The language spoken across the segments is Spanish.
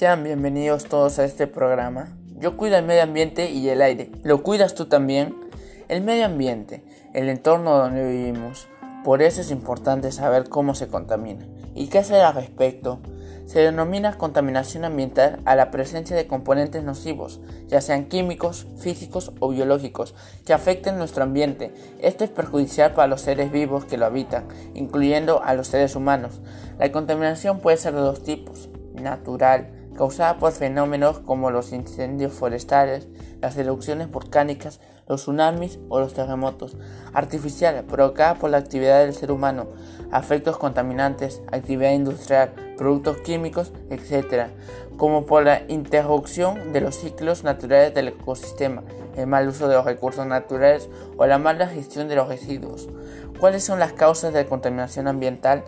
Sean bienvenidos todos a este programa. Yo cuido el medio ambiente y el aire. ¿Lo cuidas tú también? El medio ambiente, el entorno donde vivimos. Por eso es importante saber cómo se contamina y qué hacer al respecto. Se denomina contaminación ambiental a la presencia de componentes nocivos, ya sean químicos, físicos o biológicos, que afecten nuestro ambiente. Esto es perjudicial para los seres vivos que lo habitan, incluyendo a los seres humanos. La contaminación puede ser de dos tipos, natural, causada por fenómenos como los incendios forestales, las erupciones volcánicas, los tsunamis o los terremotos, artificial, provocada por la actividad del ser humano, afectos contaminantes, actividad industrial, productos químicos, etc., como por la interrupción de los ciclos naturales del ecosistema, el mal uso de los recursos naturales o la mala gestión de los residuos. ¿Cuáles son las causas de la contaminación ambiental?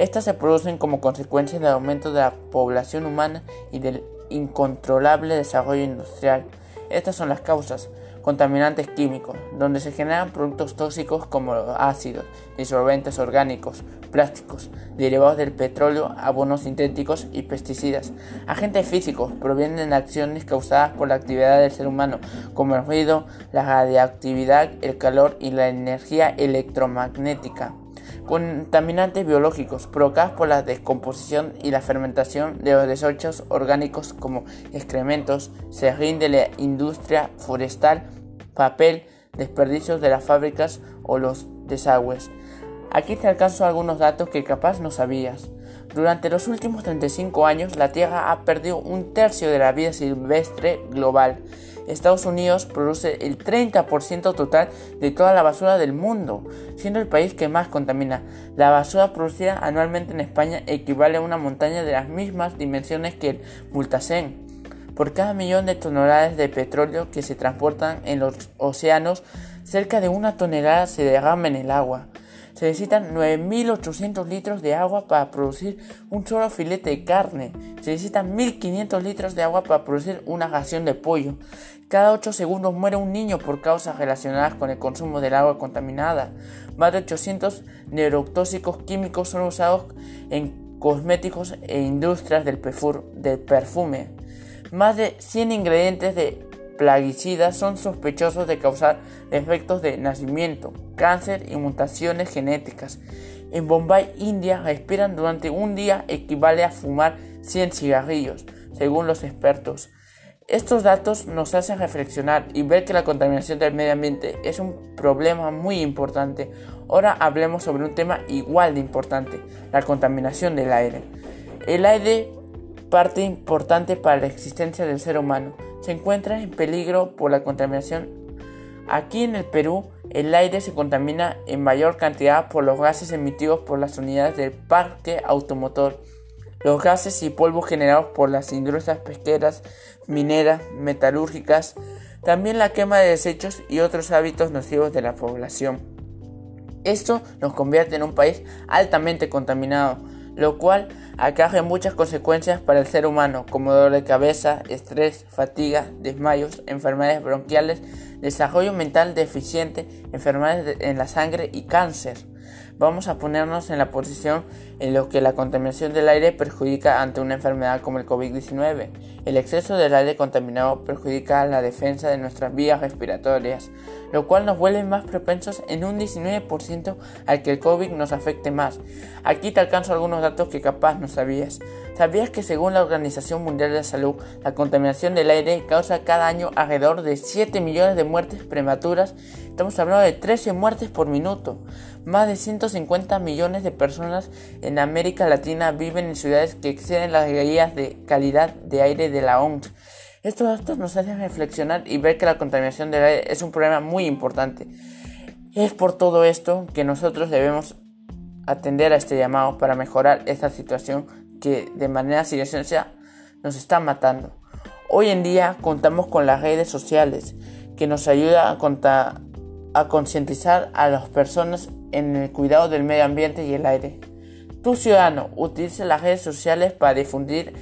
Estas se producen como consecuencia del aumento de la población humana y del incontrolable desarrollo industrial. Estas son las causas. Contaminantes químicos, donde se generan productos tóxicos como ácidos, disolventes orgánicos, plásticos, derivados del petróleo, abonos sintéticos y pesticidas. Agentes físicos provienen de acciones causadas por la actividad del ser humano, como el ruido, la radiactividad, el calor y la energía electromagnética. Contaminantes biológicos provocados por la descomposición y la fermentación de los desechos orgánicos como excrementos, serrín de la industria forestal, papel, desperdicios de las fábricas o los desagües. Aquí te alcanzo algunos datos que capaz no sabías. Durante los últimos 35 años, la Tierra ha perdido un tercio de la vida silvestre global. Estados Unidos produce el 30% total de toda la basura del mundo, siendo el país que más contamina. La basura producida anualmente en España equivale a una montaña de las mismas dimensiones que el Multacén. Por cada millón de toneladas de petróleo que se transportan en los océanos, cerca de una tonelada se derrama en el agua. Se necesitan 9.800 litros de agua para producir un solo filete de carne. Se necesitan 1.500 litros de agua para producir una ración de pollo. Cada 8 segundos muere un niño por causas relacionadas con el consumo del agua contaminada. Más de 800 neurotóxicos químicos son usados en cosméticos e industrias del, perfume. Más de 100 ingredientes de plaguicidas son sospechosos de causar efectos de nacimiento, cáncer y mutaciones genéticas. En Bombay, India, respiran durante un día equivale a fumar 100 cigarrillos, según los expertos. Estos datos nos hacen reflexionar y ver que la contaminación del medio ambiente es un problema muy importante. Ahora hablemos sobre un tema igual de importante, la contaminación del aire. El aire, parte importante para la existencia del ser humano, se encuentra en peligro por la contaminación. Aquí en el Perú, el aire se contamina en mayor cantidad por los gases emitidos por las unidades del parque automotor, los gases y polvo generados por las industrias pesqueras, mineras, metalúrgicas, también la quema de desechos y otros hábitos nocivos de la población. Esto nos convierte en un país altamente contaminado, lo cual acarrea muchas consecuencias para el ser humano, como dolor de cabeza, estrés, fatiga, desmayos, enfermedades bronquiales, desarrollo mental deficiente, enfermedades en la sangre y cáncer. Vamos a ponernos en la posición en la que la contaminación del aire perjudica ante una enfermedad como el COVID-19. El exceso del aire contaminado perjudica la defensa de nuestras vías respiratorias, lo cual nos vuelve más propensos en un 19% al que el COVID nos afecte más. Aquí te alcanzo algunos datos que capaz no sabías. ¿Sabías que según la Organización Mundial de la Salud, la contaminación del aire causa cada año alrededor de 7 millones de muertes prematuras? Estamos hablando de 13 muertes por minuto. Más de 150 millones de personas en América Latina viven en ciudades que exceden las guías de calidad de aire de la OMS. Estos datos nos hacen reflexionar y ver que la contaminación del aire es un problema muy importante. Es por todo esto que nosotros debemos atender a este llamado para mejorar esta situación que de manera silenciosa nos está matando. Hoy en día contamos con las redes sociales que nos ayuda a, a concientizar a las personas en el cuidado del medio ambiente y el aire. Tu ciudadano utilice las redes sociales para difundir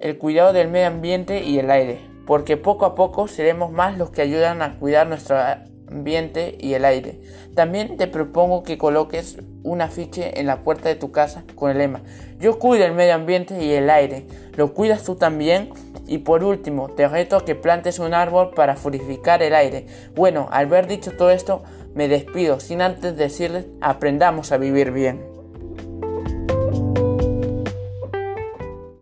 el cuidado del medio ambiente y el aire, porque poco a poco seremos más los que ayudan a cuidar nuestro ambiente y el aire. También te propongo que coloques un afiche en la puerta de tu casa con el lema Yo cuido el medio ambiente y el aire. ¿Lo cuidas tú también? Y por último, te reto a que plantes un árbol para purificar el aire. Bueno, al haber dicho todo esto, me despido sin antes decirles aprendamos a vivir bien.